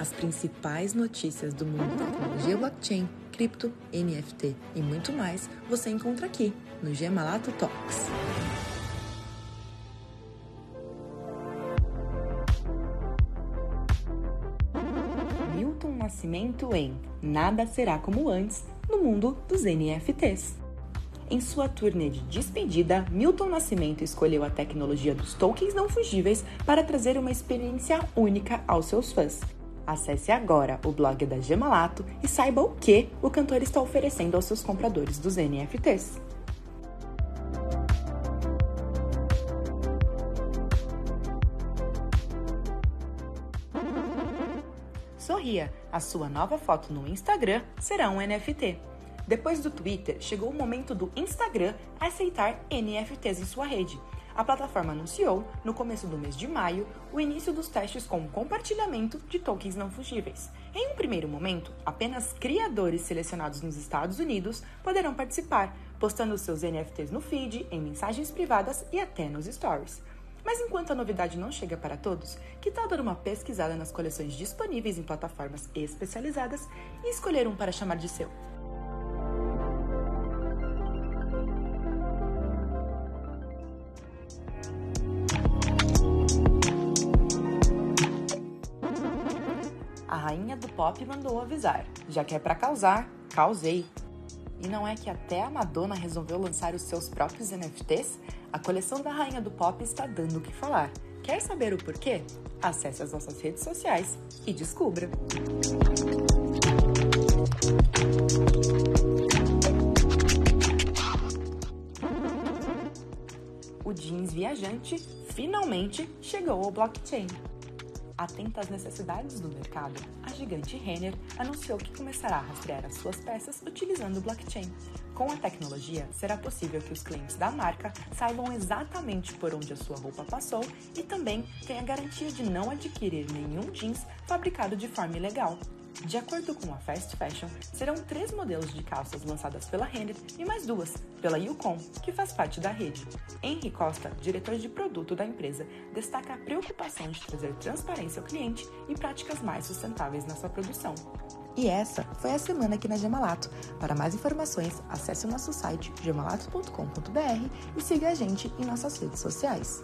As principais notícias do mundo da tecnologia blockchain, cripto, NFT e muito mais você encontra aqui no Gemalato Talks. Milton Nascimento em Nada Será Como Antes no mundo dos NFTs. Em sua turnê de despedida, Milton Nascimento escolheu a tecnologia dos tokens não fungíveis para trazer uma experiência única aos seus fãs. Acesse agora o blog da Gemalato e saiba o que o cantor está oferecendo aos seus compradores dos NFTs. Sorria, a sua nova foto no Instagram será um NFT. Depois do Twitter, chegou o momento do Instagram aceitar NFTs em sua rede. A plataforma anunciou, no começo do mês de maio, o início dos testes com compartilhamento de tokens não fungíveis. Em um primeiro momento, apenas criadores selecionados nos Estados Unidos poderão participar, postando seus NFTs no feed, em mensagens privadas e até nos stories. Mas enquanto a novidade não chega para todos, que tal dar uma pesquisada nas coleções disponíveis em plataformas especializadas e escolher um para chamar de seu? A rainha do pop mandou avisar: já que é para causar, causei. E não é que até a Madonna resolveu lançar os seus próprios NFTs? A coleção da rainha do pop está dando o que falar. Quer saber o porquê? Acesse as nossas redes sociais e descubra! O jeans viajante finalmente chegou ao blockchain. Atenta às necessidades do mercado, a gigante Renner anunciou que começará a rastrear as suas peças utilizando blockchain. Com a tecnologia, será possível que os clientes da marca saibam exatamente por onde a sua roupa passou e também tenha garantia de não adquirir nenhum jeans fabricado de forma ilegal. De acordo com a Fast Fashion, serão três modelos de calças lançadas pela Renner e mais duas pela Yukon, que faz parte da rede. Henry Costa, diretor de produto da empresa, destaca a preocupação de trazer transparência ao cliente e práticas mais sustentáveis na sua produção. E essa foi a semana aqui na Gemalato. Para mais informações, acesse o nosso site gemalato.com.br e siga a gente em nossas redes sociais.